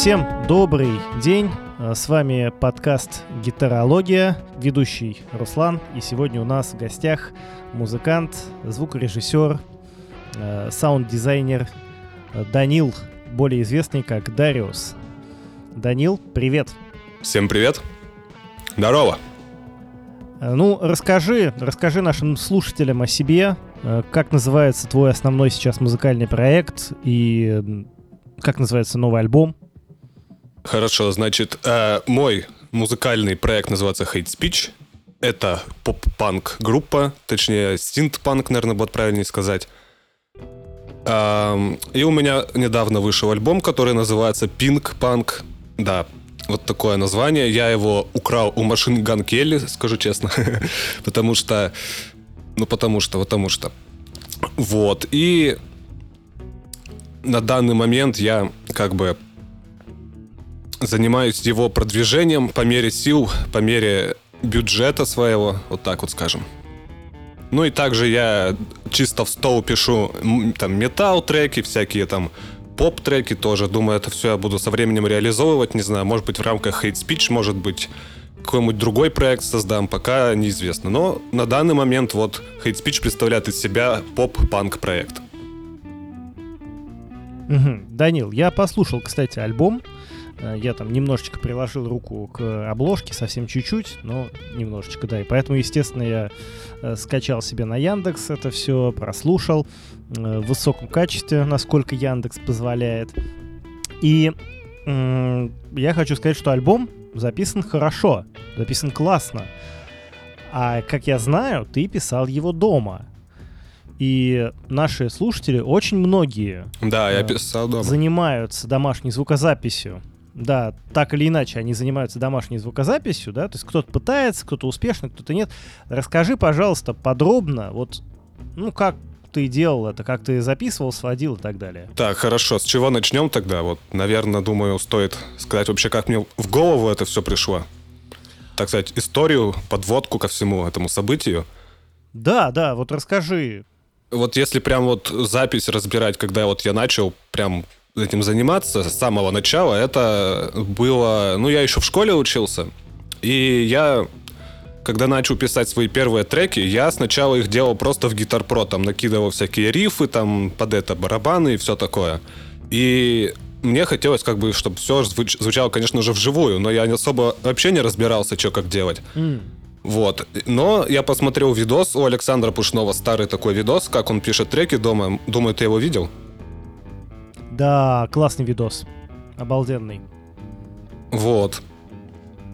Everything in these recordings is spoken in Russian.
Всем добрый день. Э, С вами подкаст «Гитарология», ведущий Руслан. И сегодня у нас в гостях музыкант, звукорежиссер, э, саунд-дизайнер Данил, более известный как Дариус. Данил, привет. Всем привет. Здорово. Э, Ну, расскажи, расскажи нашим слушателям о себе, э, как называется твой основной сейчас музыкальный проект и как называется новый альбом. Хорошо, значит, э, мой музыкальный проект называется Hate Speech. Это поп-панк группа, точнее, синт-панк, наверное, будет правильнее сказать. Эм, и у меня недавно вышел альбом, который называется Pink Punk. Да, вот такое название. Я его украл у машин Ган Келли, скажу честно. потому что... Ну, потому что, потому что... Вот. И на данный момент я как бы занимаюсь его продвижением по мере сил, по мере бюджета своего, вот так вот скажем. Ну и также я чисто в стол пишу там метал-треки, всякие там поп-треки тоже. Думаю, это все я буду со временем реализовывать. Не знаю, может быть в рамках Hate Speech, может быть какой-нибудь другой проект создам, пока неизвестно. Но на данный момент вот Hate Speech представляет из себя поп-панк проект. Данил, я послушал, кстати, альбом. Э, Я там немножечко приложил руку к обложке, совсем чуть-чуть, но немножечко, да. И поэтому, естественно, я э, скачал себе на Яндекс это все, прослушал э, в высоком качестве, насколько Яндекс позволяет. И я хочу сказать, что альбом записан хорошо, записан классно. А как я знаю, ты писал его дома. И наши слушатели, очень многие Да, я писал дома. занимаются домашней звукозаписью. Да, так или иначе, они занимаются домашней звукозаписью, да, то есть кто-то пытается, кто-то успешно, кто-то нет. Расскажи, пожалуйста, подробно, вот, ну, как ты делал это, как ты записывал, сводил и так далее. Так, хорошо. С чего начнем тогда? Вот, наверное, думаю, стоит сказать вообще, как мне в голову это все пришло. Так сказать, историю, подводку ко всему этому событию. Да, да, вот расскажи. Вот если прям вот запись разбирать, когда вот я начал прям этим заниматься с самого начала, это было... Ну, я еще в школе учился, и я когда начал писать свои первые треки, я сначала их делал просто в Guitar Pro, там накидывал всякие рифы, там под это барабаны и все такое. И мне хотелось как бы, чтобы все звучало, конечно же, вживую, но я особо вообще не разбирался, что как делать. М, Вот. Но я посмотрел видос у Александра Пушнова, старый такой видос, как он пишет треки дома. Думаю, ты его видел? Да, классный видос. Обалденный. Вот.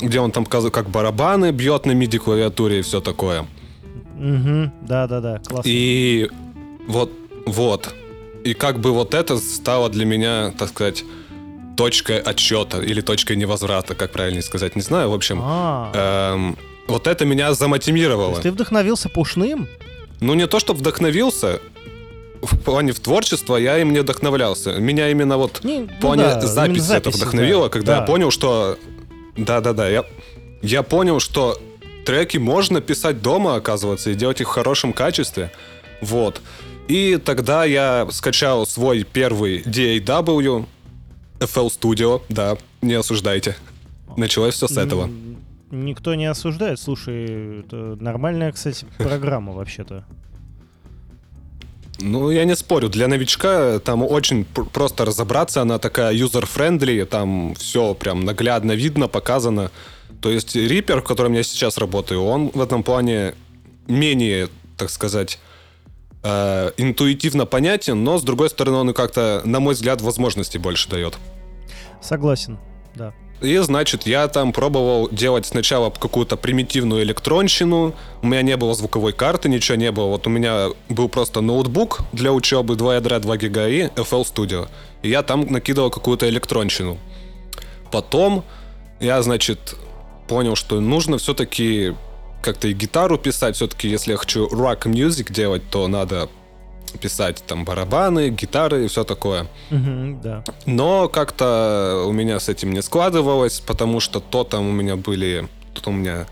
Где он там показывает, как барабаны бьет на MIDI клавиатуре и все такое. Угу, да-да-да, классно. И вот, вот. И как бы вот это стало для меня, так сказать, точкой отсчета или точкой невозврата, как правильно сказать, не знаю. В общем, А, эм, вот это меня замотивировало. ты вдохновился Пушным? Ну, не то, чтобы вдохновился. В плане в творчество я им не вдохновлялся. Меня именно вот Не, в ну плане да, записи, именно это записи, вдохновило, да, когда да. я понял, что... Да-да-да, я... я понял, что треки можно писать дома, оказывается, и делать их в хорошем качестве. Вот. И тогда я скачал свой первый DAW, FL Studio, да, не осуждайте. Началось все с этого. Никто не осуждает. Слушай, это нормальная, кстати, программа вообще-то. Ну, я не спорю, для новичка там очень пр- просто разобраться, она такая user-friendly, там все прям наглядно видно, показано. То есть Reaper, в котором я сейчас работаю, он в этом плане менее, так сказать, э, интуитивно понятен, но, с другой стороны, он как-то, на мой взгляд, возможностей больше дает. Согласен, да. И, значит, я там пробовал делать сначала какую-то примитивную электронщину. У меня не было звуковой карты, ничего не было. Вот у меня был просто ноутбук для учебы, 2 ядра, 2 гига и FL Studio. И я там накидывал какую-то электронщину. Потом я, значит, понял, что нужно все-таки как-то и гитару писать. Все-таки, если я хочу rock music делать, то надо писать там барабаны, гитары и все такое. Мгм, да. Но как-то у меня с этим не складывалось, потому что то там у меня были... Тут у меня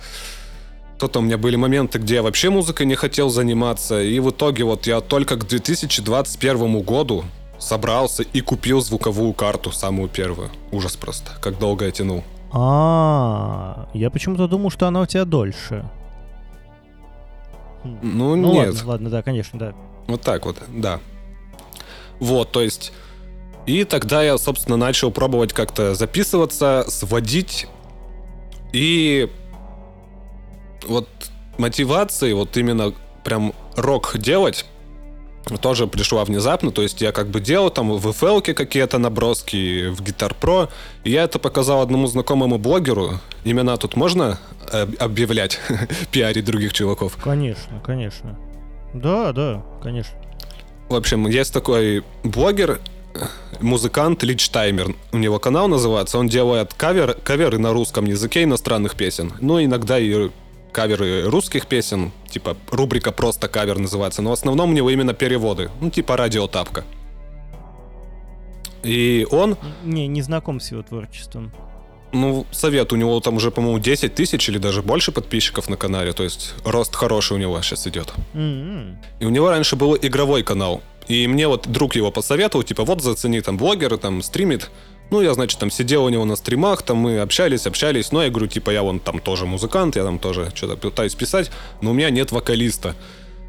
кто-то у меня были моменты, где я вообще музыкой не хотел заниматься, и в итоге вот я только к 2021 году собрался и купил звуковую карту, самую первую. Ужас просто, как долго я тянул. А, я почему-то думал, что она у тебя дольше. Ну, ну нет. Ладно, ладно, да, конечно, да. Вот так вот, да. Вот, то есть... И тогда я, собственно, начал пробовать как-то записываться, сводить. И вот мотивации, вот именно прям рок делать, тоже пришла внезапно, то есть я как бы делал там в FL какие-то наброски, в Guitar Pro, и я это показал одному знакомому блогеру. Имена тут можно э, объявлять, пиарить других чуваков? Конечно, конечно. Да, да, конечно. В общем, есть такой блогер, музыкант Лич Таймер. У него канал называется. Он делает кавер, каверы на русском языке иностранных песен. Ну, иногда и каверы русских песен. Типа рубрика «Просто кавер» называется. Но в основном у него именно переводы. Ну, типа радиотапка. И он... Не, не знаком с его творчеством. Ну, совет, у него там уже, по-моему, 10 тысяч или даже больше подписчиков на канале, то есть рост хороший у него сейчас идет. Mm-hmm. И у него раньше был игровой канал, и мне вот друг его посоветовал, типа, вот зацени там блогер, там стримит. Ну, я, значит, там сидел у него на стримах, там мы общались, общались, но я говорю, типа, я вон там тоже музыкант, я там тоже что-то пытаюсь писать, но у меня нет вокалиста,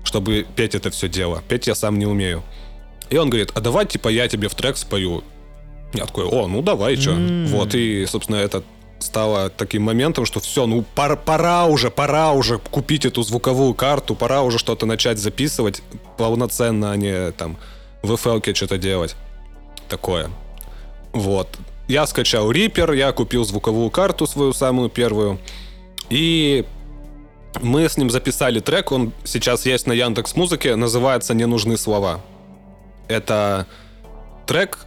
чтобы петь это все дело. Петь я сам не умею. И он говорит, а давай, типа, я тебе в трек спою. Я такой, о, ну давай, что. Mm. Вот, и, собственно, это стало таким моментом, что все, ну пора, пора уже, пора уже купить эту звуковую карту, пора уже что-то начать записывать полноценно, а не там в FL что-то делать. Такое. Вот. Я скачал Reaper, я купил звуковую карту свою самую первую. И мы с ним записали трек, он сейчас есть на Яндекс Музыке, называется «Не нужны слова». Это трек,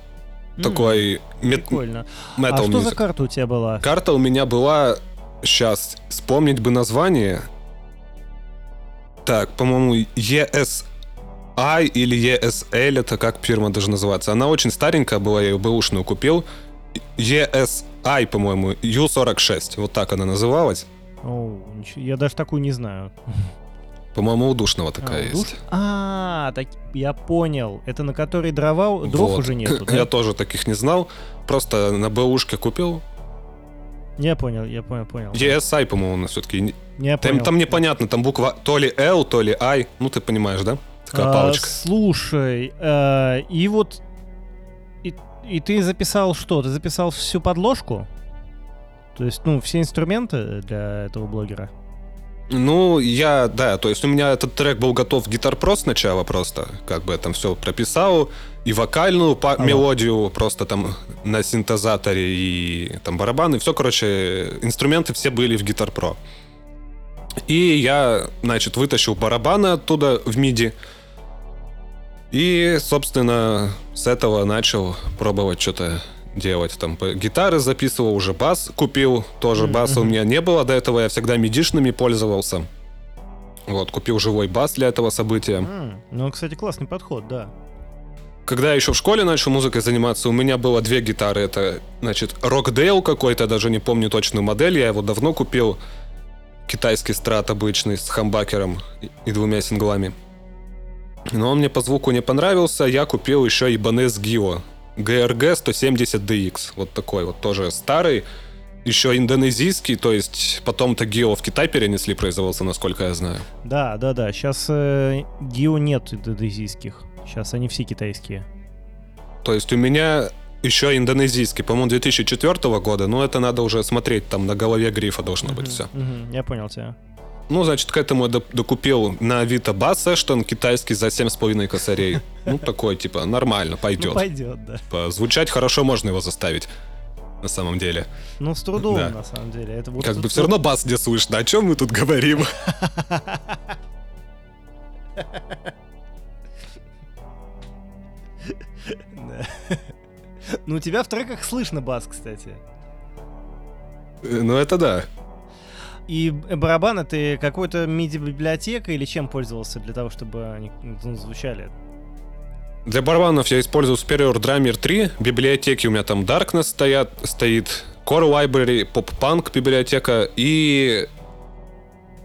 такой мет... Прикольно. Metal а что music. за карта у тебя была? Карта у меня была... Сейчас, вспомнить бы название. Так, по-моему, ESI или ESL, это как фирма даже называется. Она очень старенькая была, я ее бэушную купил. ESI, по-моему, U46, вот так она называлась. О, я даже такую не знаю. По-моему, у Душного такая а, есть. А, так я понял. Это на которой дрова, дров вот. уже нету, да? Я тоже таких не знал. Просто на БУшке купил. Я понял, я понял, понял. ESI, по-моему, у нас все-таки. Я там, понял. там непонятно, там буква то ли L, то ли I. Ну, ты понимаешь, да? Такая а, палочка. Слушай, э, и вот... И, и ты записал что? Ты записал всю подложку? То есть, ну, все инструменты для этого блогера? Ну, я, да, то есть у меня этот трек был готов в Guitar Pro сначала просто, как бы я там все прописал, и вокальную по- ага. мелодию просто там на синтезаторе, и там барабаны, все, короче, инструменты все были в Guitar Pro. И я, значит, вытащил барабаны оттуда в MIDI, и, собственно, с этого начал пробовать что-то делать. Там гитары записывал, уже бас купил. Тоже mm-hmm. баса у меня не было до этого. Я всегда медишными пользовался. Вот, купил живой бас для этого события. Mm. Ну, кстати, классный подход, да. Когда я еще в школе начал музыкой заниматься, у меня было две гитары. Это, значит, Rockdale какой-то, даже не помню точную модель. Я его давно купил. Китайский страт обычный с хамбакером и двумя синглами. Но он мне по звуку не понравился. Я купил еще Ibanez Gio GRG 170DX. Вот такой вот тоже старый. Еще индонезийский, то есть потом-то Гио в Китай перенесли, производство, насколько я знаю. Да, да, да. Сейчас э, Гио нет индонезийских. Сейчас они все китайские. То есть у меня еще индонезийский, по-моему, 2004 года, но это надо уже смотреть, там на голове грифа должно быть все. Я понял тебя. Ну, значит, к этому я докупил на Авито бас Эштон китайский за 7,5 косарей. Ну, такой, типа, нормально, пойдет. Ну, пойдет, да. Типа, звучать хорошо, можно его заставить. На самом деле. Ну, с трудом, да. на самом деле. Это вот как бы все равно бас не слышно. О чем мы тут говорим? Ну, у тебя в треках слышно бас, кстати. Э, ну, это да. И барабаны ты какой-то MIDI-библиотекой или чем пользовался для того, чтобы они ну, звучали? Для барабанов я использую Superior Drummer 3. Библиотеки у меня там Darkness стоят, стоит, Core Library, Pop Punk библиотека и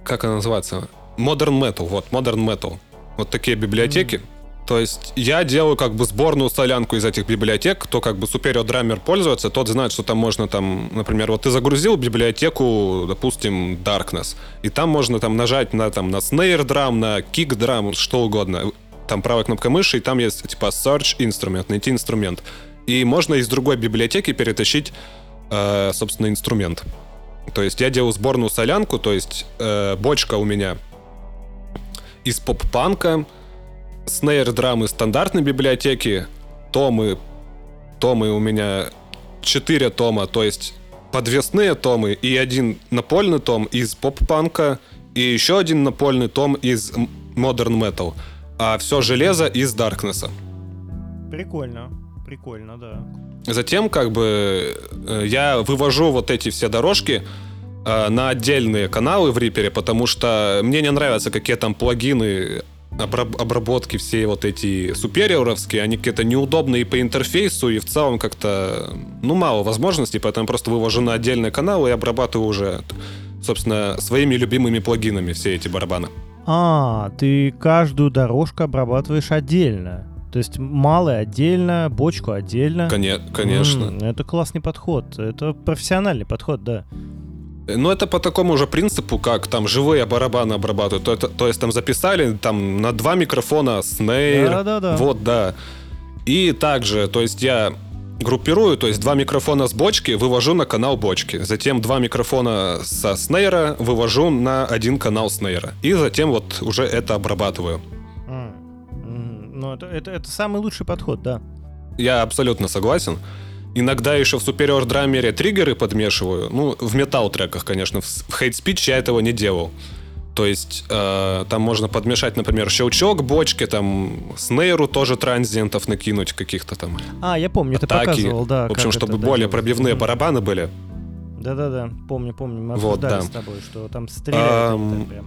как она называется? Modern Metal, вот, Modern Metal. Вот такие библиотеки. Mm-hmm. То есть я делаю как бы сборную солянку из этих библиотек. Кто как бы Superior Drummer пользуется, тот знает, что там можно там, например, вот ты загрузил библиотеку, допустим, Darkness, и там можно там нажать на там на Snare Drum, на Kick Drum, что угодно. Там правая кнопка мыши, и там есть типа Search инструмент, найти инструмент. И можно из другой библиотеки перетащить, э, собственно, инструмент. То есть я делаю сборную солянку, то есть э, бочка у меня из поп-панка, снейр-драмы стандартной библиотеки, томы, томы у меня 4 тома, то есть подвесные томы и один напольный том из поп-панка и еще один напольный том из Modern Metal, а все железо из Даркнесса. Прикольно, прикольно, да. Затем как бы э, я вывожу вот эти все дорожки э, на отдельные каналы в Reaper, потому что мне не нравятся какие там плагины обработки все вот эти супериоровские, они какие-то неудобные по интерфейсу и в целом как-то, ну, мало возможностей, поэтому просто вывожу на отдельный канал и обрабатываю уже, собственно, своими любимыми плагинами все эти барабаны. А, ты каждую дорожку обрабатываешь отдельно. То есть малый отдельно, бочку отдельно. Конечно. М-м, это классный подход. Это профессиональный подход, да. Ну, это по такому же принципу, как там живые барабаны обрабатывают. То, это, то есть там записали там на два микрофона снейр. Да, да, да. Вот, да. И также, то есть я группирую, то есть два микрофона с бочки вывожу на канал бочки. Затем два микрофона со снейра вывожу на один канал снейра. И затем вот уже это обрабатываю. Mm. Mm. Ну, это, это, это самый лучший подход, да. Я абсолютно согласен. Иногда еще в Superior Drummer триггеры подмешиваю. Ну, в металл-треках, конечно. В Hate Speech я этого не делал. То есть э, там можно подмешать, например, щелчок бочки, там снейру тоже транзиентов накинуть каких-то там. А, я помню, атаки. ты показывал, да. В общем, чтобы более пробивные барабаны были. Да-да-да, помню, помню. Мы вот, да. с тобой, что там стреляют. Um,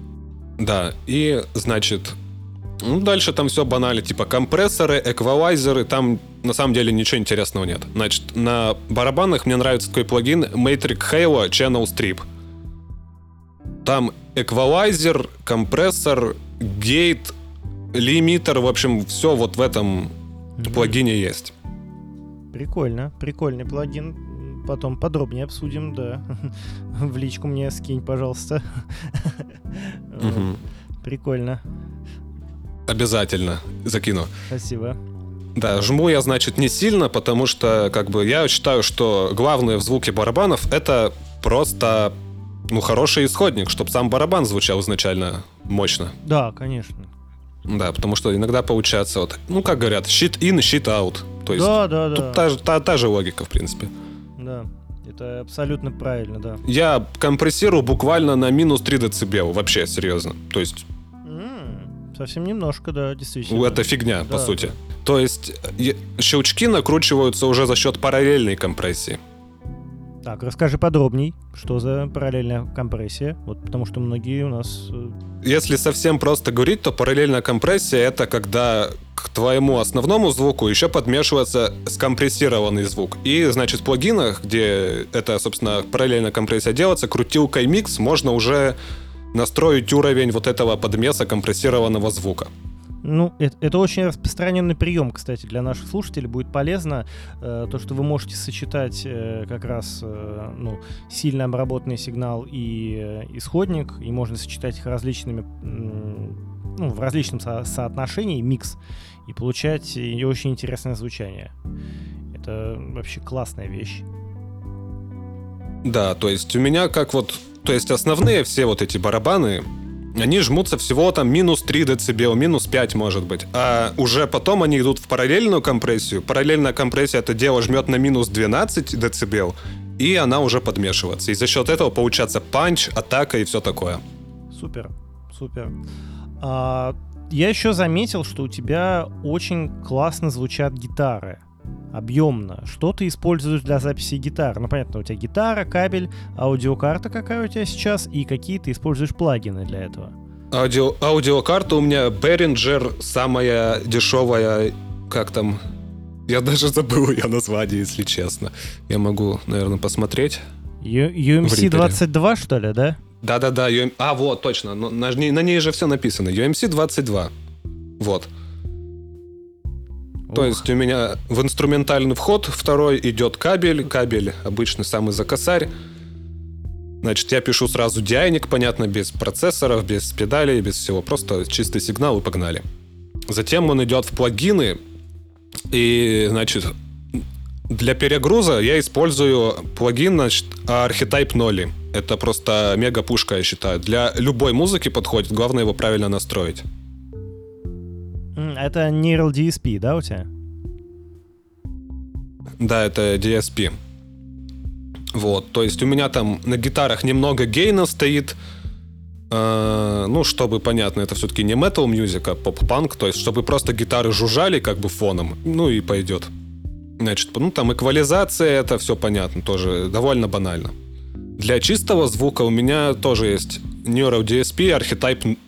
да, и, значит, ну, дальше там все банально, типа компрессоры, эквалайзеры, там на самом деле ничего интересного нет. Значит, на барабанах мне нравится такой плагин Matrix Halo Channel Strip. Там эквалайзер, компрессор, гейт, лимитер, в общем, все вот в этом mm-hmm. плагине есть. Прикольно, прикольный плагин. Потом подробнее обсудим, да. В личку мне скинь, пожалуйста. Прикольно. Обязательно закину. Спасибо. Да, жму я, значит, не сильно, потому что, как бы, я считаю, что главное в звуке барабанов это просто, ну, хороший исходник, чтобы сам барабан звучал изначально мощно. Да, конечно. Да, потому что иногда получается вот, ну, как говорят, щит in, щит out. То есть да, да, да. тут та, та, та же логика, в принципе. Да, это абсолютно правильно, да. Я компрессирую буквально на минус 3 дБ, вообще, серьезно. То есть Совсем немножко, да, действительно. Это фигня, да, по сути. Да. То есть щелчки накручиваются уже за счет параллельной компрессии. Так, расскажи подробней, что за параллельная компрессия, вот потому что многие у нас... Э, Если совсем просто говорить, то параллельная компрессия — это когда к твоему основному звуку еще подмешивается скомпрессированный звук. И, значит, в плагинах, где это, собственно, параллельная компрессия делается, крутилкой микс можно уже настроить уровень вот этого подмеса компрессированного звука. Ну, это, это очень распространенный прием, кстати, для наших слушателей. Будет полезно э, то, что вы можете сочетать э, как раз э, ну, сильно обработанный сигнал и э, исходник, и можно сочетать их различными, э, ну, в различном со соотношении, микс, и получать и очень интересное звучание. Это вообще классная вещь. Да, то есть у меня как вот то есть основные все вот эти барабаны, они жмутся всего там минус 3 дБ, минус 5 может быть. А уже потом они идут в параллельную компрессию. Параллельная компрессия это дело жмет на минус 12 дБ, и она уже подмешивается. И за счет этого получается панч, атака и все такое. Супер, супер. А, я еще заметил, что у тебя очень классно звучат гитары объемно. Что ты используешь для записи гитар? Ну, понятно, у тебя гитара, кабель, аудиокарта какая у тебя сейчас, и какие ты используешь плагины для этого? Аудио, аудиокарта у меня Behringer, самая дешевая, как там, я даже забыл ее название, если честно. Я могу, наверное, посмотреть. UMC-22, что ли, да? Да-да-да, UM... а, вот, точно, на, на, на ней же все написано, UMC 22. Вот. То есть у меня в инструментальный вход второй идет кабель, кабель обычный самый за косарь. Значит, я пишу сразу диайник, понятно, без процессоров, без педалей, без всего, просто чистый сигнал и погнали. Затем он идет в плагины, и, значит, для перегруза я использую плагин, значит, Archetype 0. Это просто мега пушка, я считаю. Для любой музыки подходит, главное его правильно настроить. Это Neural DSP, да, у тебя? Да, это DSP. Вот, то есть у меня там на гитарах немного гейна стоит, э, ну, чтобы, понятно, это все-таки не metal music, а поп-панк, то есть чтобы просто гитары жужжали как бы фоном, ну и пойдет. Значит, ну там эквализация, это все понятно, тоже довольно банально. Для чистого звука у меня тоже есть Neuro DSP, архетип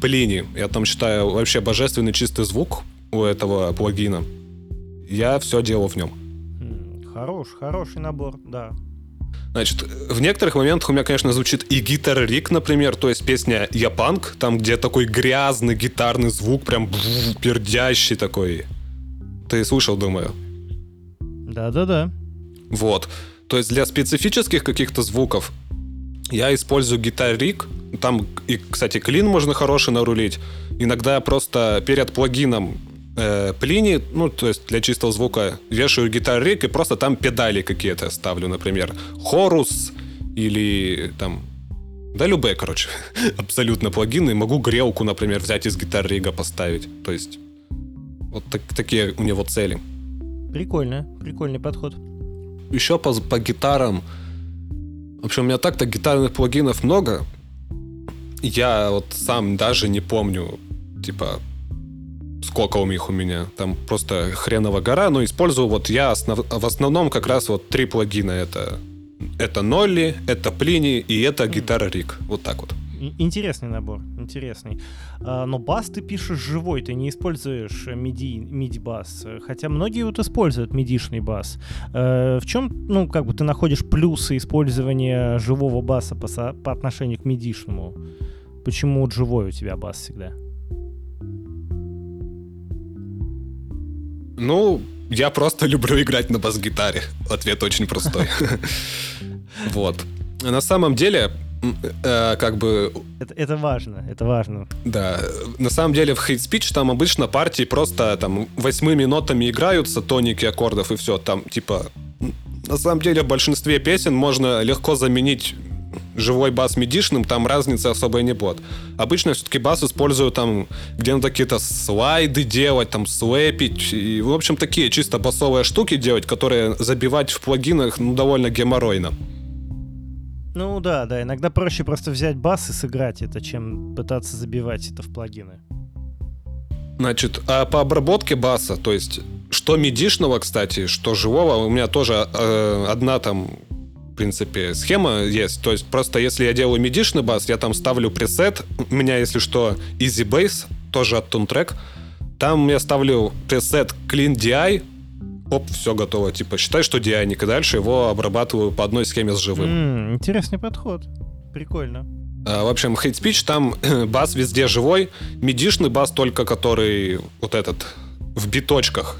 Плини. Я там считаю вообще божественный чистый звук у этого плагина. Я все делал в нем. Хорош, хороший набор, да. Значит, в некоторых моментах у меня, конечно, звучит и гитар Рик, например, то есть песня Я панк, там, где такой грязный гитарный звук, прям пердящий такой. Ты слышал, думаю? Да-да-да. Вот. То есть для специфических каких-то звуков я использую гитар Рик. Там, и, кстати, клин можно хороший нарулить. Иногда просто перед плагином э, Плини, ну, то есть для чистого звука, вешаю гитар Рик и просто там педали какие-то ставлю, например, хорус или там да, любые, короче, абсолютно плагины. Могу грелку, например, взять из гитар Рига поставить. То есть вот так, такие у него цели. Прикольно, прикольный подход. Еще по, по гитарам. В общем, у меня так-то гитарных плагинов много. Я вот сам даже не помню, типа, сколько у них у меня. Там просто хреново гора, но использую вот я основ... в основном как раз вот три плагина. Это, это Нолли, это Плини и это Гитара Рик. Вот так вот. Интересный набор, интересный. А, но бас ты пишешь живой, ты не используешь MIDI, MIDI бас. Хотя многие вот используют мидишный бас. Э, в чем, ну, как бы ты находишь плюсы использования живого баса по, по отношению к мидишному? Почему живой у тебя бас всегда? Ну, я просто люблю играть на бас-гитаре. Ответ очень простой. Вот. На самом деле, э, как бы... Это, это важно, это важно. Да. На самом деле в Hate Speech там обычно партии просто там восьмыми нотами играются, тоники аккордов и все. Там типа... На самом деле в большинстве песен можно легко заменить живой бас медишным, там разницы особой не будет. Обычно все-таки бас использую там, где надо какие-то слайды делать, там слэпить, и, в общем, такие чисто басовые штуки делать, которые забивать в плагинах, ну, довольно геморройно. Ну да, да, иногда проще просто взять бас и сыграть это, чем пытаться забивать это в плагины. Значит, а по обработке баса, то есть что медишного, кстати, что живого, у меня тоже э, одна там в принципе, схема есть. То есть просто если я делаю медишный бас, я там ставлю пресет. У меня, если что, Easy Bass, тоже от Tuntrack. Там я ставлю пресет Clean DI, оп, все готово. Типа, считай, что DI, и дальше его обрабатываю по одной схеме с живым. Mm, интересный подход. Прикольно. А, в общем, Hate Speech там бас везде живой. Медишный бас только, который вот этот в биточках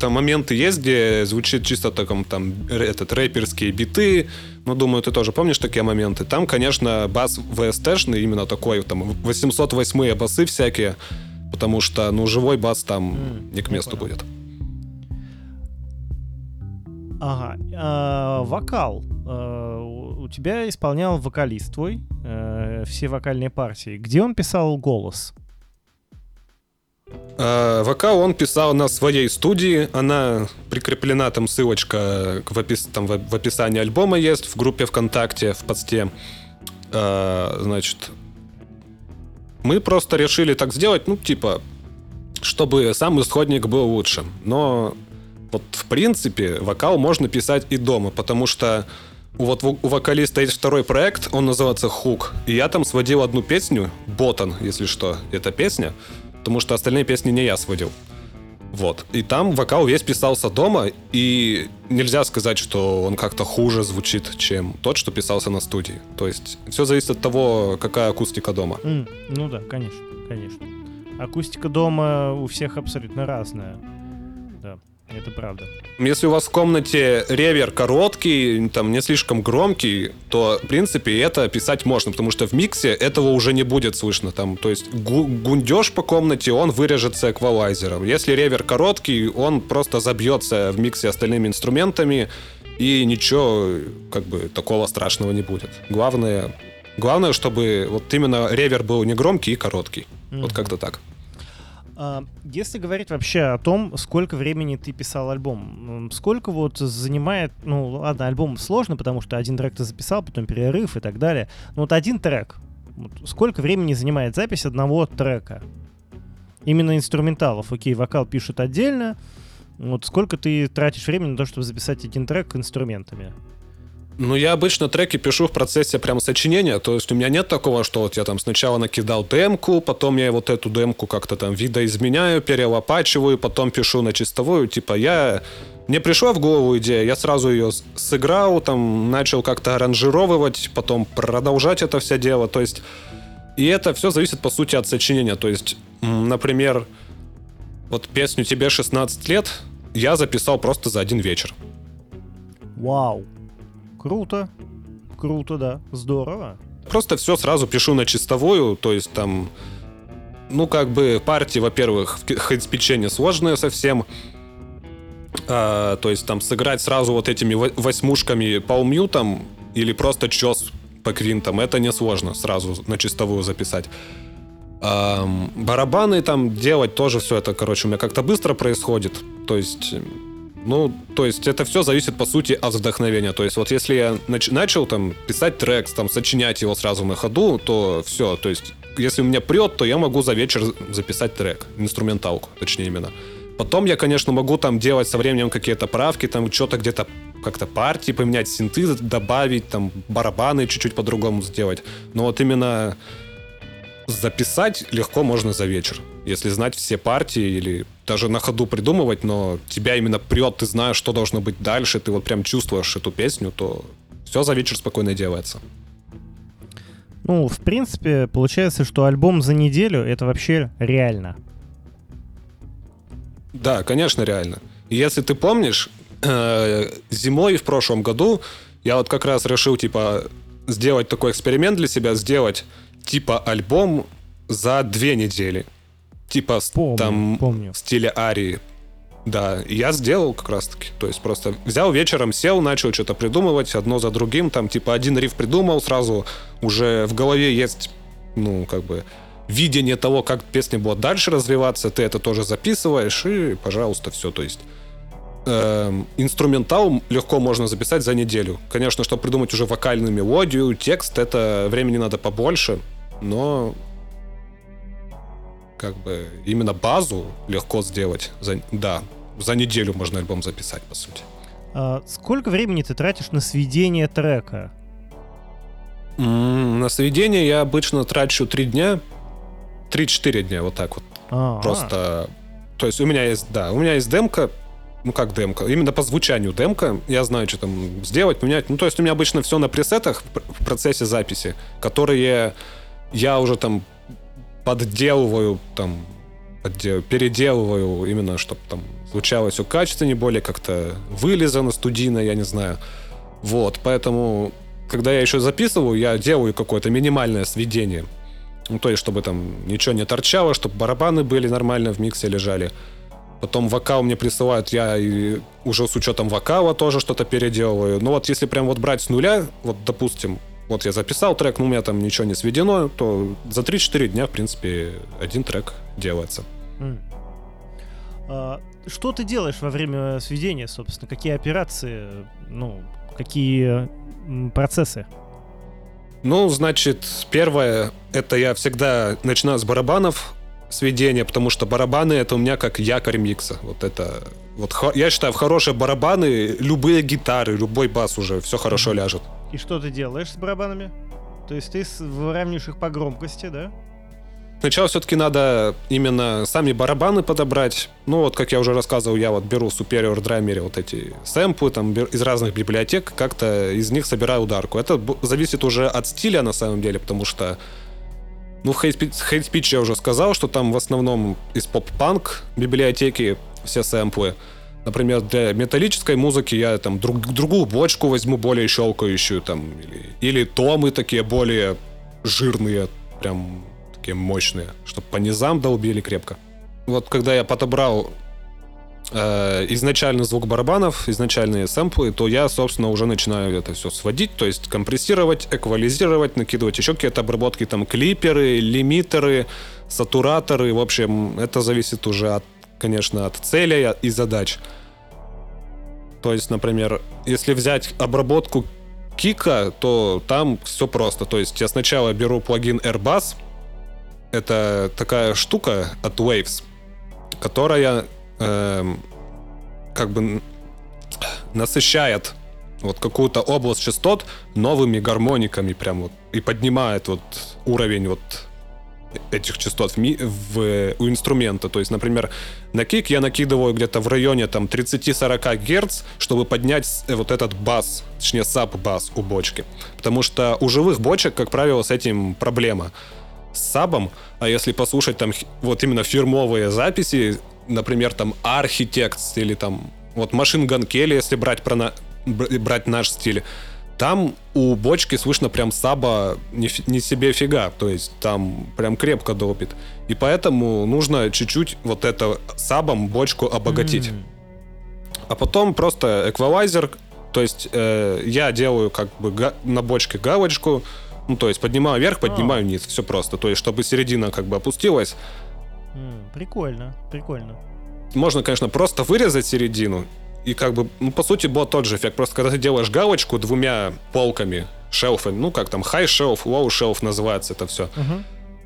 там моменты есть, где звучит чисто таком там этот рэперские биты. Ну, думаю, ты тоже помнишь такие моменты. Там, конечно, бас VST-шный, именно такой, там 808 басы всякие, потому что, ну, живой бас там mm, не к месту будет. Ага. А, вокал. А, у тебя исполнял вокалист твой а, все вокальные партии. Где он писал голос? А, ВК он писал на своей студии, она прикреплена, там ссылочка в, опис, там, в, описании альбома есть, в группе ВКонтакте, в посте. А, значит, мы просто решили так сделать, ну, типа, чтобы сам исходник был лучше. Но вот в принципе вокал можно писать и дома, потому что вот у вокалиста есть второй проект, он называется Хук. И я там сводил одну песню, Ботан, если что, эта песня потому что остальные песни не я сводил. Вот. И там вокал весь писался дома, и нельзя сказать, что он как-то хуже звучит, чем тот, что писался на студии. То есть все зависит от того, какая акустика дома. Mm, ну да, конечно, конечно. Акустика дома у всех абсолютно разная. Это правда. Если у вас в комнате ревер короткий, там не слишком громкий, то, в принципе, это писать можно, потому что в миксе этого уже не будет слышно. Там, то есть гу- гундеж по комнате, он вырежется эквалайзером. Если ревер короткий, он просто забьется в миксе остальными инструментами, и ничего, как бы, такого страшного не будет. Главное, главное, чтобы вот именно ревер был не громкий и короткий. Mm-hmm. Вот как-то так. А, если говорить вообще о том, сколько времени ты писал альбом, сколько вот занимает, ну ладно, альбом сложно, потому что один трек ты записал, потом перерыв и так далее, но вот один трек, вот сколько времени занимает запись одного трека? Именно инструменталов, окей, вокал пишут отдельно, вот сколько ты тратишь времени на то, чтобы записать один трек инструментами? Ну, я обычно треки пишу в процессе прям сочинения, то есть у меня нет такого, что вот я там сначала накидал демку, потом я вот эту демку как-то там видоизменяю, перелопачиваю, потом пишу на чистовую, типа я... Мне пришла в голову идея, я сразу ее сыграл, там начал как-то аранжировывать, потом продолжать это все дело, то есть... И это все зависит, по сути, от сочинения, то есть, например, вот песню «Тебе 16 лет» я записал просто за один вечер. Вау. Круто. Круто, да. Здорово. Просто все сразу пишу на чистовую, то есть там, ну, как бы партии, во-первых, в хедспиче сложные совсем, а, то есть там сыграть сразу вот этими восьмушками по умьютам или просто чес по квинтам, это несложно сразу на чистовую записать. А, барабаны там делать тоже все это, короче, у меня как-то быстро происходит, то есть ну, то есть это все зависит, по сути, от вдохновения. То есть вот если я нач- начал там писать трек, там сочинять его сразу на ходу, то все, то есть если у меня прет, то я могу за вечер записать трек, инструменталку, точнее именно. Потом я, конечно, могу там делать со временем какие-то правки, там что-то где-то как-то партии поменять, синты добавить, там барабаны чуть-чуть по-другому сделать. Но вот именно записать легко можно за вечер, если знать все партии или даже на ходу придумывать, но тебя именно прет, ты знаешь, что должно быть дальше, ты вот прям чувствуешь эту песню, то все за вечер спокойно делается. Ну, в принципе, получается, что альбом за неделю это вообще реально. Да, конечно, реально. И если ты помнишь, э, зимой в прошлом году я вот как раз решил, типа, сделать такой эксперимент для себя, сделать типа альбом за две недели. Типа помню, там помню. в стиле Арии. Да, я сделал как раз таки. То есть просто взял вечером, сел, начал что-то придумывать одно за другим. Там типа один риф придумал, сразу уже в голове есть, ну, как бы видение того, как песня будет дальше развиваться. Ты это тоже записываешь и, пожалуйста, все. То есть э, инструментал легко можно записать за неделю. Конечно, чтобы придумать уже вокальную мелодию, текст, это времени надо побольше, но как бы именно базу легко сделать. За, да, за неделю можно альбом записать, по сути. А сколько времени ты тратишь на сведение трека? Mm, на сведение я обычно трачу 3 дня. 3-4 дня, вот так вот. А-а-а. Просто... То есть у меня есть, да, у меня есть демка, ну как демка, именно по звучанию демка, я знаю, что там сделать, поменять. Ну то есть у меня обычно все на пресетах в процессе записи, которые я уже там подделываю, там, поддел, переделываю именно, чтобы там звучало все качественнее, более как-то вылизано, студийно, я не знаю. Вот, поэтому, когда я еще записываю, я делаю какое-то минимальное сведение. Ну, то есть, чтобы там ничего не торчало, чтобы барабаны были нормально в миксе лежали. Потом вокал мне присылают, я и уже с учетом вокала тоже что-то переделываю. Но вот если прям вот брать с нуля, вот допустим, вот я записал трек, но у меня там ничего не сведено, то за 3-4 дня, в принципе, один трек делается. Mm. А, что ты делаешь во время сведения, собственно? Какие операции, ну, какие процессы? Ну, значит, первое, это я всегда начинаю с барабанов сведения, потому что барабаны это у меня как якорь микса. Вот это, вот я считаю, в хорошие барабаны любые гитары, любой бас уже все хорошо ляжет. И что ты делаешь с барабанами? То есть ты выравниваешь их по громкости, да? сначала все-таки надо именно сами барабаны подобрать. Ну, вот, как я уже рассказывал, я вот беру в Superior Drummer вот эти сэмплы там из разных библиотек, как-то из них собираю ударку. Это зависит уже от стиля на самом деле, потому что ну, в Hate Speech я уже сказал, что там в основном из поп-панк библиотеки все сэмплы. Например, для металлической музыки я там друг, другую бочку возьму более щелкающую, там, или, или томы такие более жирные, прям такие мощные, чтобы по низам долбили крепко. Вот когда я подобрал э, изначальный звук барабанов, изначальные сэмплы, то я, собственно, уже начинаю это все сводить, то есть компрессировать, эквализировать, накидывать еще какие-то обработки, там, клиперы, лимитеры, сатураторы, в общем, это зависит уже от конечно, от целей и задач. То есть, например, если взять обработку кика, то там все просто. То есть я сначала беру плагин Airbus. Это такая штука от Waves, которая э, как бы насыщает вот какую-то область частот новыми гармониками прям вот и поднимает вот уровень вот этих частот в, в, у инструмента. То есть, например, на кик я накидываю где-то в районе там 30-40 Гц, чтобы поднять вот этот бас, точнее саб-бас у бочки. Потому что у живых бочек, как правило, с этим проблема. С сабом, а если послушать там вот именно фирмовые записи, например, там Architects или там вот Machine Gun Kelly, если брать, про на, брать наш стиль, там у бочки слышно прям саба не, не себе фига, то есть там прям крепко долбит. И поэтому нужно чуть-чуть вот это сабом бочку обогатить. Mm. А потом просто эквалайзер, то есть э, я делаю как бы на бочке галочку, ну то есть поднимаю вверх, поднимаю oh. вниз, все просто, то есть чтобы середина как бы опустилась. Mm, прикольно, прикольно. Можно, конечно, просто вырезать середину и как бы, ну, по сути, был тот же эффект. Просто когда ты делаешь галочку двумя полками, шелфами, ну, как там, high shelf, low shelf называется это все, uh-huh.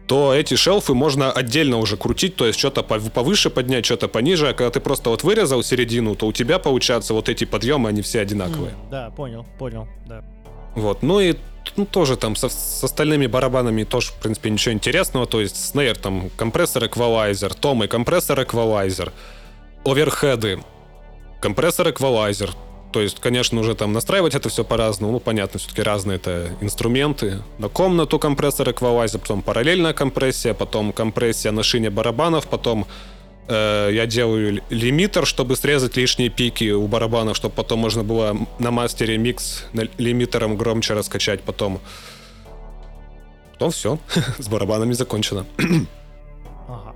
то эти шелфы можно отдельно уже крутить, то есть что-то повыше поднять, что-то пониже. А когда ты просто вот вырезал середину, то у тебя получается вот эти подъемы, они все одинаковые. Mm, да, понял, понял, да. Вот, ну и ну, тоже там со, с остальными барабанами тоже, в принципе, ничего интересного. То есть снейр, там, компрессор эквалайзер, томы, компрессор эквалайзер, оверхеды, компрессор эквалайзер. То есть, конечно, уже там настраивать это все по-разному. Ну, понятно, все-таки разные это инструменты. На комнату компрессор эквалайзер, потом параллельная компрессия, потом компрессия на шине барабанов, потом э, я делаю лимитер, чтобы срезать лишние пики у барабанов, чтобы потом можно было на мастере микс лимитером громче раскачать потом. Потом все, с барабанами закончено.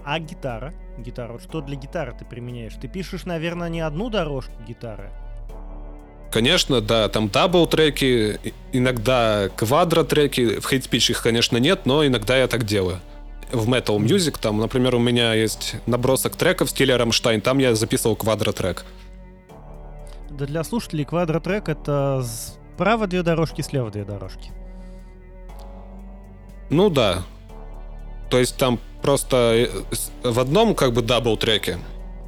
А гитара? Гитара. Вот что для гитары ты применяешь? Ты пишешь, наверное, не одну дорожку гитары? Конечно, да, там double треки, иногда квадро треки, в Speech их, конечно, нет, но иногда я так делаю. В Metal Music, там, например, у меня есть набросок треков в стиле Рамштайн, там я записывал квадротрек. Да для слушателей квадротрек это справа две дорожки, слева две дорожки. Ну да. То есть там просто э, в одном как бы double треке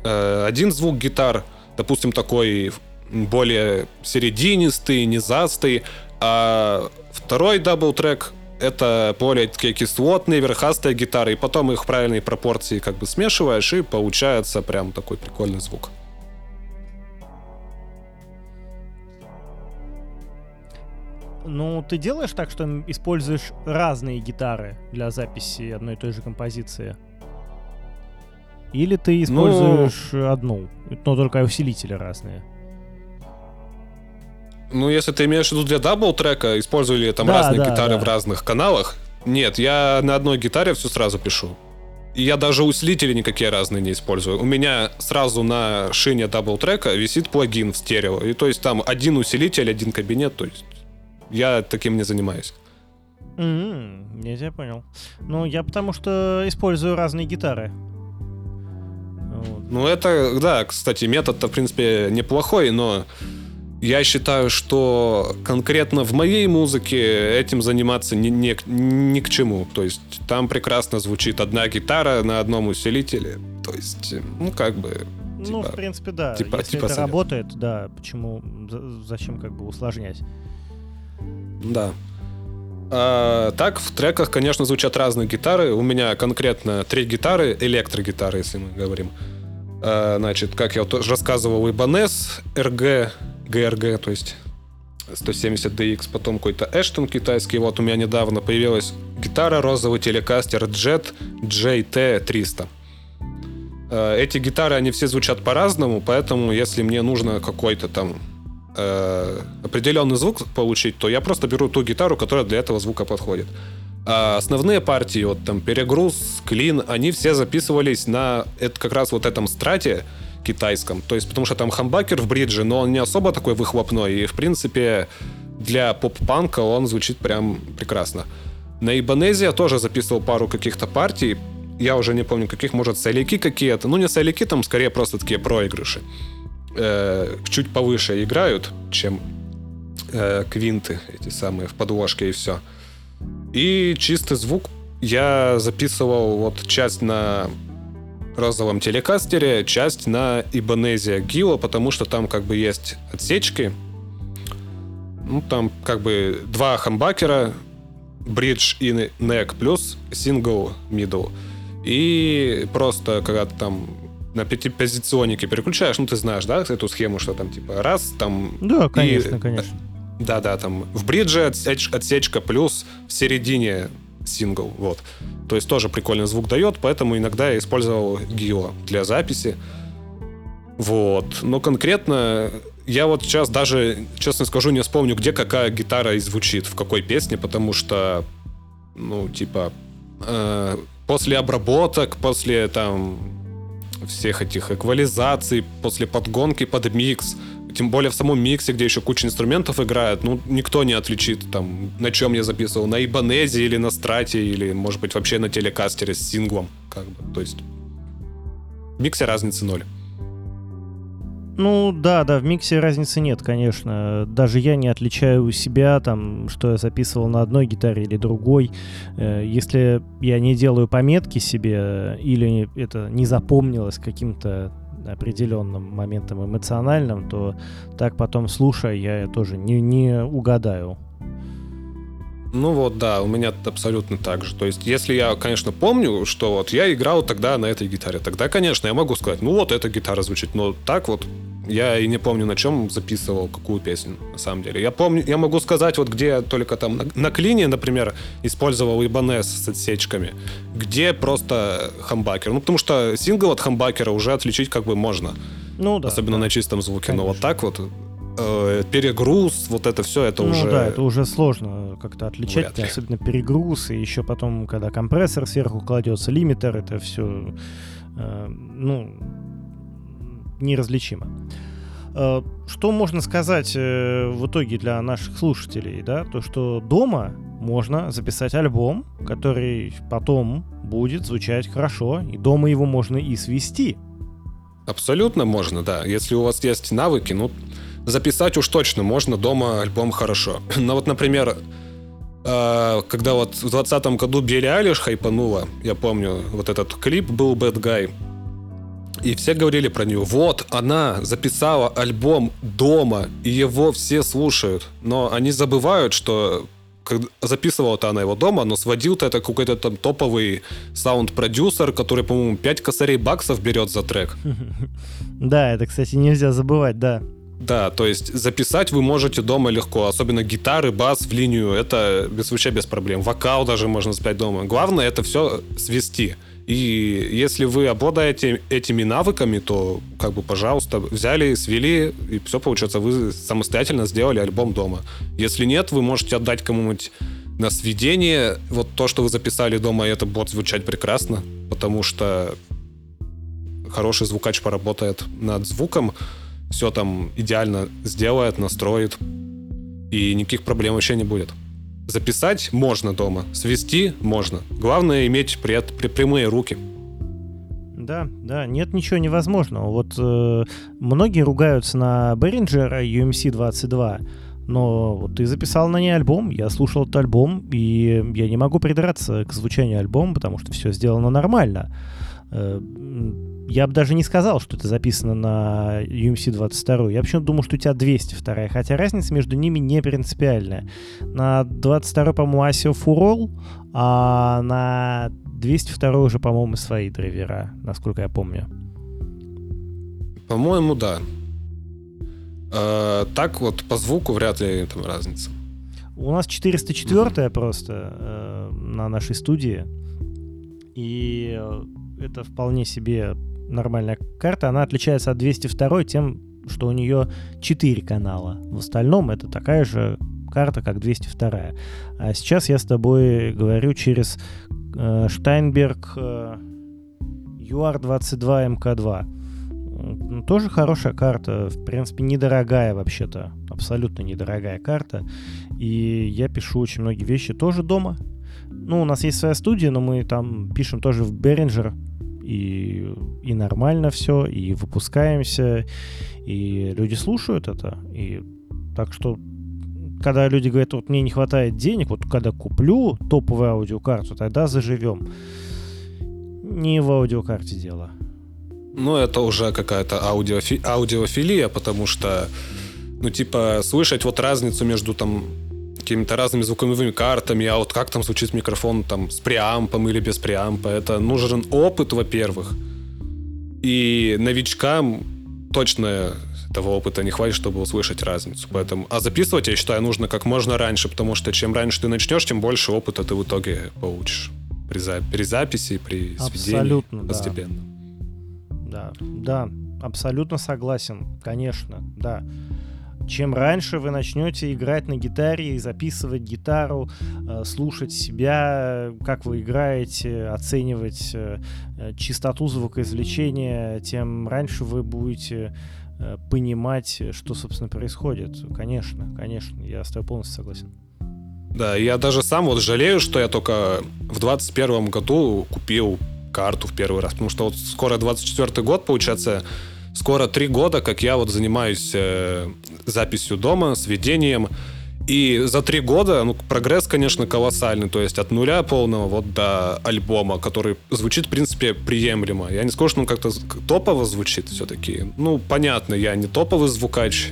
э, один звук гитар, допустим, такой более серединистый, низастый, а второй double трек это более такие кислотные, верхастые гитары, и потом их в правильной пропорции как бы смешиваешь, и получается прям такой прикольный звук. Ну, ты делаешь так, что используешь разные гитары для записи одной и той же композиции? Или ты используешь ну, одну, но только усилители разные? Ну, если ты имеешь в виду для double track а, использовали там да, разные да, гитары да. в разных каналах. Нет, я на одной гитаре все сразу пишу. Я даже усилители никакие разные не использую. У меня сразу на шине double track а висит плагин в стерео. И то есть там один усилитель, один кабинет, то есть я таким не занимаюсь. Mm-hmm, я тебя понял. Ну, я потому что использую разные гитары. Вот. Ну, это, да, кстати, метод-то, в принципе, неплохой, но я считаю, что конкретно в моей музыке этим заниматься ни, ни, ни к чему. То есть там прекрасно звучит одна гитара на одном усилителе. То есть, ну, как бы... Типа, ну, в принципе, да. Типа, Если типа это совет. работает, да, почему, зачем как бы усложнять? Да. А, так, в треках, конечно, звучат разные гитары. У меня конкретно три гитары, электрогитары, если мы говорим. А, значит, как я тоже рассказывал, Ibanez, RG, GRG, то есть 170DX, потом какой-то Эштон китайский. Вот у меня недавно появилась гитара розовый телекастер Jet JT300. А, эти гитары, они все звучат по-разному, поэтому если мне нужно какой-то там э, определенный звук получить, то я просто беру ту гитару, которая для этого звука подходит. А основные партии, вот там перегруз, клин, они все записывались на это как раз вот этом страте китайском. То есть, потому что там хамбакер в бридже, но он не особо такой выхлопной. И, в принципе, для поп-панка он звучит прям прекрасно. На Ибанезе я тоже записывал пару каких-то партий. Я уже не помню, каких, может, соляки какие-то. Ну, не соляки, там скорее просто такие проигрыши э, чуть повыше играют, чем э, квинты эти самые в подложке и все. И чистый звук я записывал вот часть на розовом телекастере, часть на Ибанезия Гила, потому что там как бы есть отсечки. Ну, там как бы два хамбакера, бридж и neck плюс сингл middle. И просто когда ты там на пятипозиционнике переключаешь, ну ты знаешь, да, эту схему, что там типа раз, там... Да, конечно, и, конечно. Да-да, там в бридже отсеч, отсечка плюс в середине сингл, вот. То есть тоже прикольный звук дает, поэтому иногда я использовал Гио для записи. Вот. Но конкретно я вот сейчас даже, честно скажу, не вспомню, где какая гитара и звучит, в какой песне, потому что, ну, типа, э, после обработок, после там всех этих эквализаций, после подгонки под микс, тем более в самом миксе, где еще куча инструментов играет, ну, никто не отличит, там, на чем я записывал, на Ибанезе или на Страте, или, может быть, вообще на телекастере с синглом, как бы, то есть в миксе разницы ноль. Ну да, да, в миксе разницы нет, конечно. Даже я не отличаю у себя, там, что я записывал на одной гитаре или другой. Э, если я не делаю пометки себе или это не запомнилось каким-то определенным моментом эмоциональным, то так потом слушая я тоже не, не угадаю. Ну вот, да, у меня абсолютно так же. То есть, если я, конечно, помню, что вот я играл тогда на этой гитаре, тогда, конечно, я могу сказать, ну вот эта гитара звучит, но так вот я и не помню, на чем записывал какую песню, на самом деле. Я помню, я могу сказать, вот где я только там на, на клине, например, использовал Ibanez с отсечками, где просто хамбакер. Ну, потому что сингл от хамбакера уже отличить как бы можно. Ну, да. Особенно да. на чистом звуке. Конечно. Но вот так вот э, перегруз, вот это все, это ну, уже... да, это уже сложно как-то отличать, особенно перегруз, и еще потом, когда компрессор сверху кладется, лимитер, это все, э, ну, неразличимо. Э, что можно сказать э, в итоге для наших слушателей, да, то что дома можно записать альбом, который потом будет звучать хорошо, и дома его можно и свести. Абсолютно можно, да. Если у вас есть навыки, ну, записать уж точно можно дома альбом хорошо. Но вот, например, э, когда вот в 2020 году Билли Алиш хайпанула, я помню, вот этот клип был Bad Guy, и все говорили про нее. Вот, она записала альбом дома, и его все слушают. Но они забывают, что записывала-то она его дома, но сводил-то это какой-то там топовый саунд-продюсер, который, по-моему, 5 косарей баксов берет за трек. Да, это, кстати, нельзя забывать, да. Да, то есть записать вы можете дома легко, особенно гитары, бас в линию, это без, вообще без проблем. Вокал даже можно спять дома. Главное это все свести. И если вы обладаете этими навыками, то, как бы, пожалуйста, взяли, свели, и все, получается, вы самостоятельно сделали альбом дома. Если нет, вы можете отдать кому-нибудь на сведение вот то, что вы записали дома, и это будет звучать прекрасно, потому что хороший звукач поработает над звуком, все там идеально сделает, настроит, и никаких проблем вообще не будет. Записать можно дома, свести можно. Главное иметь при, при, прямые руки. Да, да, нет ничего невозможного. Вот э, многие ругаются на Behringer UMC-22, но вот ты записал на ней альбом, я слушал этот альбом, и я не могу придраться к звучанию альбома, потому что все сделано нормально. Э, я бы даже не сказал, что это записано на UMC 22. Я почему-то думал, что у тебя 202, хотя разница между ними не принципиальная. На 22 по-моему, ASIO Furol, а на 202 уже, по-моему, свои драйвера, насколько я помню. По-моему, да. Э, так вот, по звуку вряд ли там разница. У нас 404 mm-hmm. просто э, на нашей студии. И это вполне себе нормальная карта. Она отличается от 202 тем, что у нее 4 канала. В остальном это такая же карта, как 202. А сейчас я с тобой говорю через э, Steinberg э, UR22 MK2. Тоже хорошая карта, в принципе, недорогая вообще-то, абсолютно недорогая карта. И я пишу очень многие вещи тоже дома. Ну, у нас есть своя студия, но мы там пишем тоже в Behringer, и, и нормально все, и выпускаемся, и люди слушают это. И так что, когда люди говорят, вот мне не хватает денег, вот когда куплю топовую аудиокарту, тогда заживем. Не в аудиокарте дело. Ну, это уже какая-то аудиофи- аудиофилия, потому что, ну, типа, слышать вот разницу между там какими-то разными звуковыми картами, а вот как там звучит микрофон там с преампом или без преампа. Это нужен опыт, во-первых. И новичкам точно этого опыта не хватит, чтобы услышать разницу. Поэтому, а записывать, я считаю, нужно как можно раньше, потому что чем раньше ты начнешь, тем больше опыта ты в итоге получишь при, за, при записи, при сведении абсолютно, постепенно. Да. да, да, абсолютно согласен, конечно, да чем раньше вы начнете играть на гитаре и записывать гитару, э, слушать себя, как вы играете, оценивать э, э, чистоту звукоизвлечения, тем раньше вы будете понимать, что, собственно, происходит. Конечно, конечно, я с тобой полностью согласен. Да, я даже сам вот жалею, что я только в 21 году купил карту в первый раз, потому что вот скоро 24 год, получается, скоро три года, как я вот занимаюсь э, записью дома, сведением. И за три года, ну, прогресс, конечно, колоссальный. То есть от нуля полного вот до альбома, который звучит, в принципе, приемлемо. Я не скажу, что он как-то топово звучит все-таки. Ну, понятно, я не топовый звукач.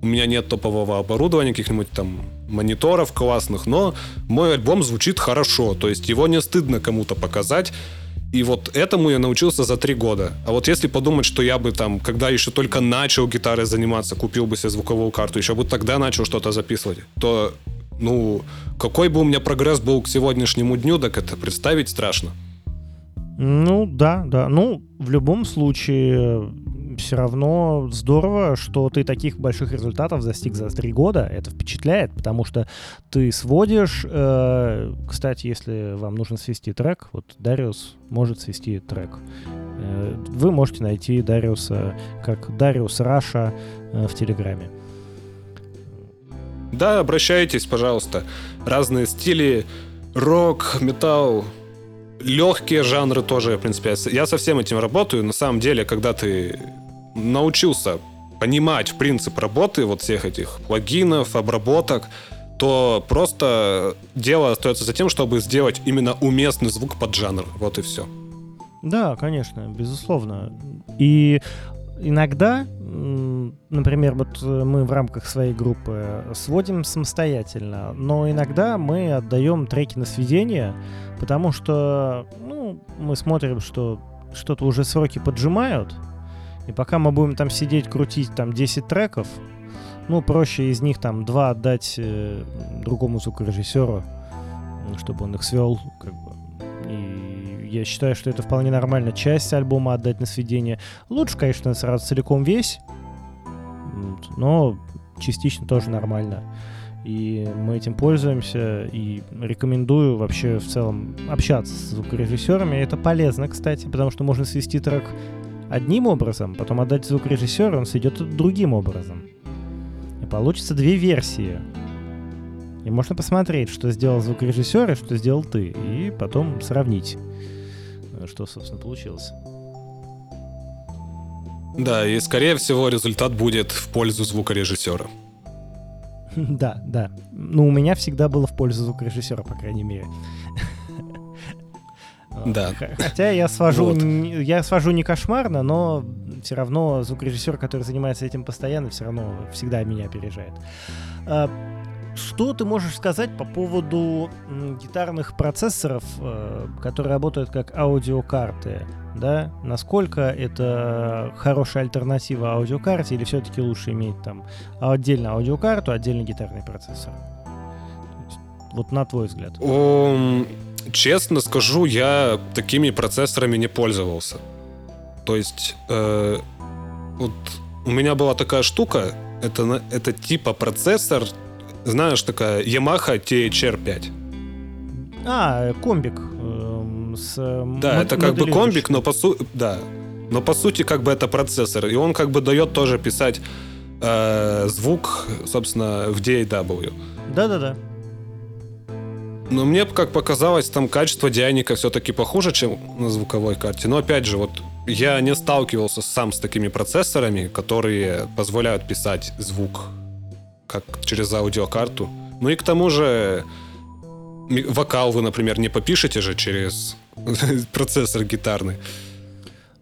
У меня нет топового оборудования, каких-нибудь там мониторов классных, но мой альбом звучит хорошо. То есть его не стыдно кому-то показать. И вот этому я научился за три года. А вот если подумать, что я бы там, когда еще только начал гитарой заниматься, купил бы себе звуковую карту, еще бы тогда начал что-то записывать, то, ну, какой бы у меня прогресс был к сегодняшнему дню, так это представить страшно. Ну, да, да. Ну, в любом случае, все равно здорово, что ты таких больших результатов достиг за три года. Это впечатляет, потому что ты сводишь... Э, кстати, если вам нужно свести трек, вот Дариус может свести трек. Э, вы можете найти Дариуса как Дариус Раша э, в Телеграме. Да, обращайтесь, пожалуйста. Разные стили, рок, металл, легкие жанры тоже, в принципе. Я со всем этим работаю. На самом деле, когда ты научился понимать принцип работы вот всех этих плагинов, обработок, то просто дело остается за тем, чтобы сделать именно уместный звук под жанр. Вот и все. Да, конечно, безусловно. И иногда, например, вот мы в рамках своей группы сводим самостоятельно, но иногда мы отдаем треки на сведение, потому что ну, мы смотрим, что что-то уже сроки поджимают, и пока мы будем там сидеть, крутить там 10 треков, ну, проще из них там два отдать э, другому звукорежиссеру, чтобы он их свел, как бы. И я считаю, что это вполне нормально часть альбома отдать на сведение. Лучше, конечно, сразу целиком весь, но частично тоже нормально. И мы этим пользуемся, и рекомендую вообще в целом общаться с звукорежиссерами. Это полезно, кстати, потому что можно свести трек одним образом, потом отдать звукорежиссеру, он сойдет другим образом. И получится две версии. И можно посмотреть, что сделал звукорежиссер и что сделал ты, и потом сравнить, что, собственно, получилось. Да, и скорее всего результат будет в пользу звукорежиссера. Да, да. Ну, у меня всегда было в пользу звукорежиссера, по крайней мере. Да. Хотя я свожу, вот. не, я свожу не кошмарно, но все равно звукорежиссер, который занимается этим постоянно, все равно всегда меня опережает. А, что ты можешь сказать по поводу гитарных процессоров, э, которые работают как аудиокарты? Да? Насколько это хорошая альтернатива аудиокарте или все-таки лучше иметь там отдельно аудиокарту, отдельно гитарный процессор? Вот на твой взгляд. Эм, честно скажу, я такими процессорами не пользовался. То есть э, вот у меня была такая штука, это, это типа процессор знаешь, такая Yamaha THR5. А, комбик. Э, с, да, это как бы комбик, но по сути... Да. Но по сути как бы это процессор. И он как бы дает тоже писать э, звук, собственно, в DAW. Да-да-да. Но мне, как показалось, там качество дианика все-таки похуже, чем на звуковой карте. Но опять же, вот я не сталкивался сам с такими процессорами, которые позволяют писать звук как через аудиокарту. Ну и к тому же вокал вы, например, не попишете же через процессор гитарный.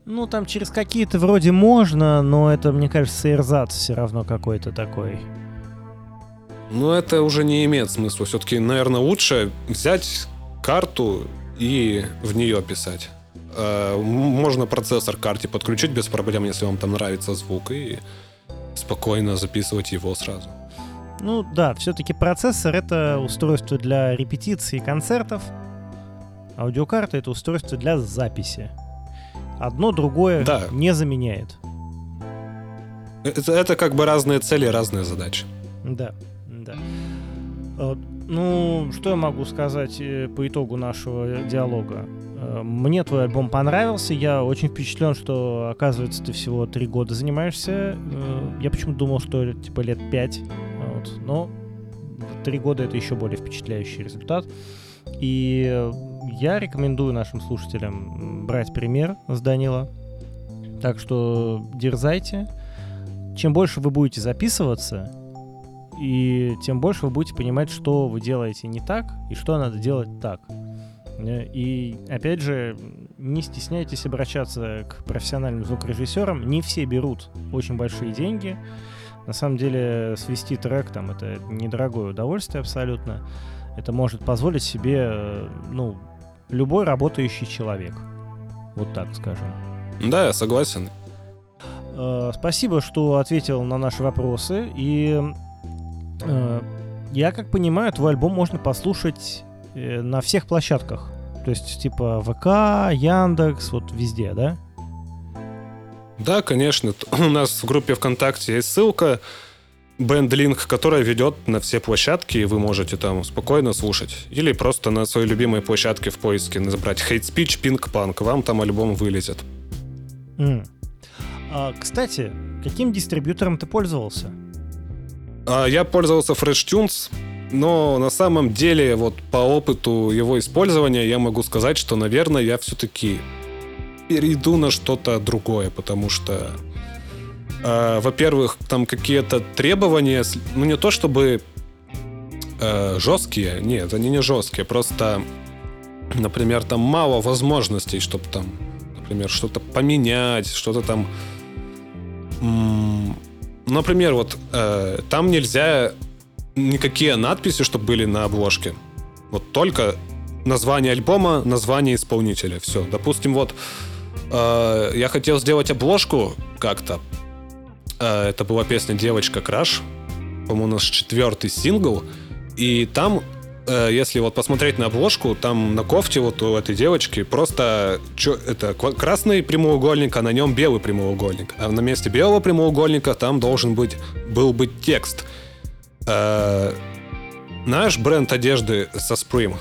Ну, там через какие-то вроде можно, но это, мне кажется, эрзац все равно какой-то такой. Ну, это уже не имеет смысла. Все-таки, наверное, лучше взять карту и в нее писать. Э, можно процессор к карте подключить без проблем, если вам там нравится звук, и спокойно записывать его сразу. Ну да, все-таки процессор это устройство для репетиции концертов. Аудиокарта это устройство для записи. Одно другое да. не заменяет. Это, это как бы разные цели, разные задачи. Да, да. Э, ну, что я могу сказать э, по итогу нашего диалога? Э, мне твой альбом понравился, я очень впечатлен, что, оказывается, ты всего три года занимаешься. Я почему-то думал, что типа лет пять вот. Но три года это еще более впечатляющий результат. И я рекомендую нашим слушателям брать пример с Данила. Так что дерзайте. Чем больше вы будете записываться, и тем больше вы будете понимать, что вы делаете не так и что надо делать так. И опять же, не стесняйтесь обращаться к профессиональным звукорежиссерам. Не все берут очень большие деньги. На самом деле свести трек там это недорогое удовольствие абсолютно. Это может позволить себе, э, ну, любой работающий человек. Вот так скажем. Да, я согласен. Э, спасибо, что ответил на наши вопросы. И э, я как понимаю, твой альбом можно послушать на всех площадках. То есть, типа ВК, Яндекс, вот везде, да? Да, конечно. У нас в группе ВКонтакте есть ссылка, бендлинк, которая ведет на все площадки, и вы можете там спокойно слушать. Или просто на своей любимой площадке в поиске набрать Hate Speech Pink Punk. Вам там альбом вылезет. Mm. А, кстати, каким дистрибьютором ты пользовался? А, я пользовался Fresh Tunes, но на самом деле вот по опыту его использования я могу сказать, что, наверное, я все-таки перейду на что-то другое, потому что, э, во-первых, там какие-то требования, ну не то чтобы э, жесткие, нет, они не жесткие, просто, например, там мало возможностей, чтобы там, например, что-то поменять, что-то там, например, вот э, там нельзя никакие надписи, чтобы были на обложке, вот только название альбома, название исполнителя, все. Допустим, вот Э, я хотел сделать обложку как-то. Э, это была песня «Девочка Краш». По-моему, наш четвертый сингл. И там, если вот посмотреть на обложку, там на кофте вот у этой девочки просто чё, это красный прямоугольник, а на нем белый прямоугольник. А на месте белого прямоугольника там должен быть, был быть текст. Знаешь бренд одежды со Supreme?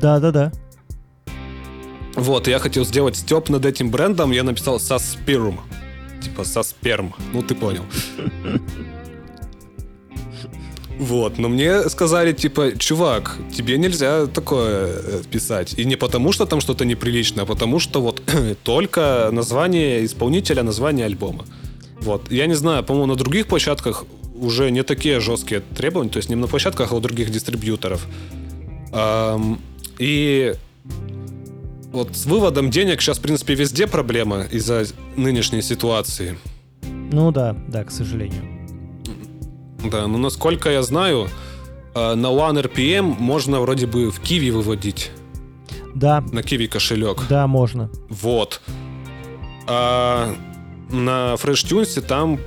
Да-да-да. Вот, я хотел сделать степ над этим брендом, я написал Саспирум. Типа Сасперм. Ну, ты понял. Вот, но мне сказали, типа, чувак, тебе нельзя такое э, писать. И не потому, что там что-то неприличное, а потому, что вот только название исполнителя, название альбома. Вот, я не знаю, по-моему, на других площадках уже не такие жесткие требования, то есть не на площадках, а у других дистрибьюторов. И вот с выводом денег сейчас, в принципе, везде проблема из-за нынешней ситуации. Ну да, да, к сожалению. Да, ну насколько я знаю, э, на OneRPM можно вроде бы в Киви выводить. Да. На Киви кошелек. Да, можно. Вот. А на FreshTunes там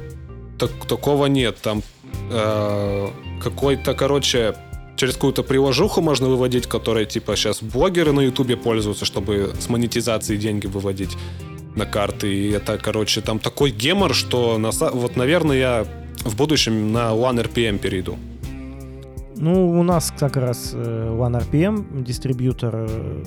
так, такого нет. Там э, какой-то, короче, через какую-то приложуху можно выводить, которая типа сейчас блогеры на Ютубе пользуются, чтобы с монетизацией деньги выводить на карты. И это, короче, там такой гемор, что на, вот, наверное, я в будущем на OneRPM перейду. Ну, у нас как раз э, OneRPM дистрибьютор. Э,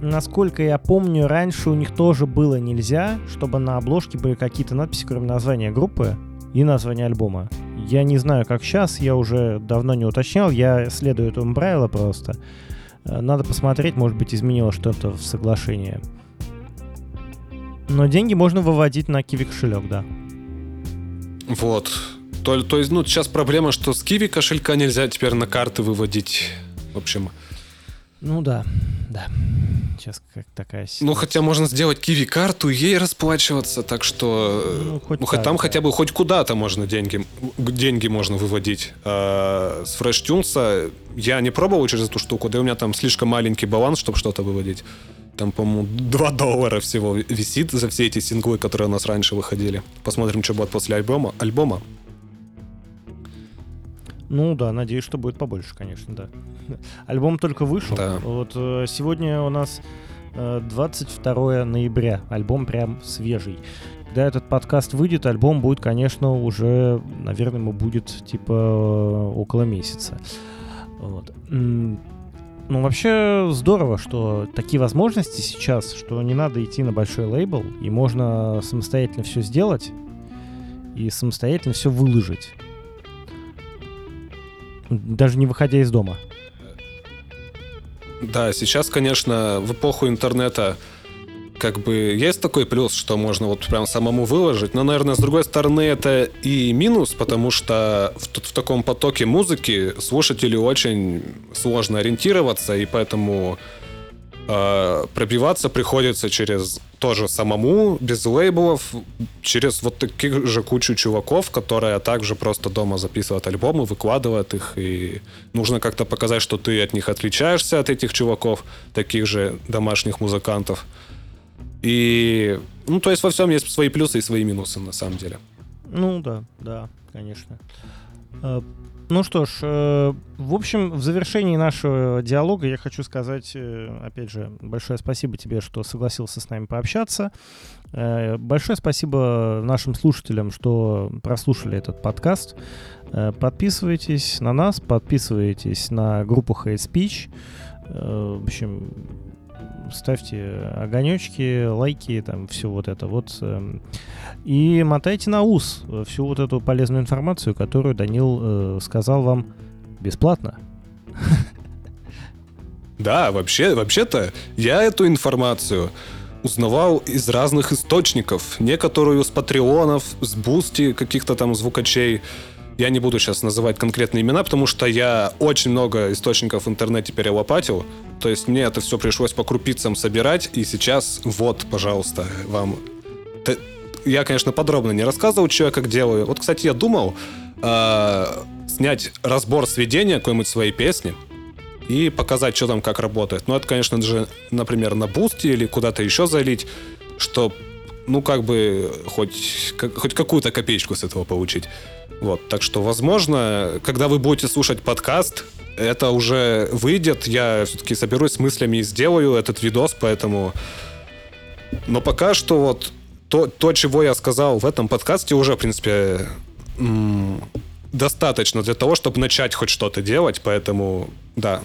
насколько я помню, раньше у них тоже было нельзя, чтобы на обложке были какие-то надписи, кроме названия группы и названия альбома. Я не знаю, как сейчас, я уже давно не уточнял, я следую этому правилу просто. Э, надо посмотреть, может быть, изменило что-то в соглашении. Но деньги можно выводить на Kiwi кошелек, да. Вот. То, то есть, ну, сейчас проблема, что с Kiwi кошелька нельзя теперь на карты выводить. В общем. Ну да, да. Сейчас как такая ситуация. Ну, хотя можно сделать Kiwi карту и ей расплачиваться, так что... Ну, хоть ну так, там да. хотя бы хоть куда-то можно деньги, деньги можно выводить. А с FreshTunes я не пробовал через эту штуку, да и у меня там слишком маленький баланс, чтобы что-то выводить. Там, по-моему, 2 доллара всего висит за все эти синглы, которые у нас раньше выходили. Посмотрим, что будет после альбома. альбома. Ну да, надеюсь, что будет побольше, конечно, да. Альбом только вышел. Да. Вот э, сегодня у нас 22 э, ноября. Альбом прям свежий. Когда этот подкаст выйдет, альбом будет, конечно, уже, наверное, ему будет типа около месяца. Вот. Ну, вообще здорово, что такие возможности сейчас, что не надо идти на большой лейбл, и можно самостоятельно все сделать и самостоятельно все выложить. Даже не выходя из дома. Да, сейчас, конечно, в эпоху интернета как бы есть такой плюс, что можно вот прям самому выложить, но, наверное, с другой стороны, это и минус, потому что в, в таком потоке музыки слушателю очень сложно ориентироваться, и поэтому э, пробиваться приходится через тоже самому, без лейблов, через вот таких же кучу чуваков, которые также просто дома записывают альбомы, выкладывают их, и нужно как-то показать, что ты от них отличаешься, от этих чуваков, таких же домашних музыкантов. И, ну, то есть во всем есть свои плюсы и свои минусы, на самом деле. Ну, да, да, конечно. Э, ну что ж, э, в общем, в завершении нашего диалога я хочу сказать, э, опять же, большое спасибо тебе, что согласился с нами пообщаться. Большое спасибо нашим слушателям, что прослушали этот подкаст. Подписывайтесь на нас, подписывайтесь на группу Hate Speech. В общем, ставьте огонечки, лайки, там все вот это вот. Эм, и мотайте на ус всю вот эту полезную информацию, которую Данил э, сказал вам бесплатно. Да, вообще, вообще-то я эту информацию узнавал из разных источников. Некоторую с Patreon ов, с Boosty каких-то там звукачей. Я не буду сейчас называть конкретные имена, потому что я очень много источников в интернете перелопатил. То есть мне это все пришлось по крупицам собирать. И сейчас вот, пожалуйста, вам... Я, конечно, подробно не рассказывал, что я как делаю. Вот, кстати, я думал э, снять разбор сведения какой-нибудь своей песни и показать, что там как работает. Ну, это, конечно же, например, на бусте или куда-то еще залить, что ну, как бы, хоть, как, хоть какую-то копеечку с этого получить. Вот, так что, возможно, когда вы будете слушать подкаст, это уже выйдет, я все-таки соберусь с мыслями и сделаю этот видос, поэтому... Но пока что вот то, то, чего я сказал в этом подкасте, уже, в принципе, достаточно для того, чтобы начать хоть что-то делать, поэтому, да,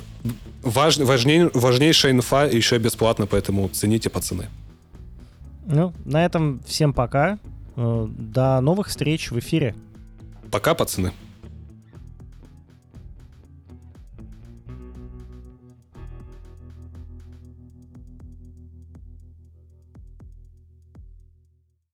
важ, важней, важнейшая инфа еще бесплатно, поэтому цените, пацаны. Ну, на этом всем пока. Э, до новых встреч в эфире. Пока, пацаны.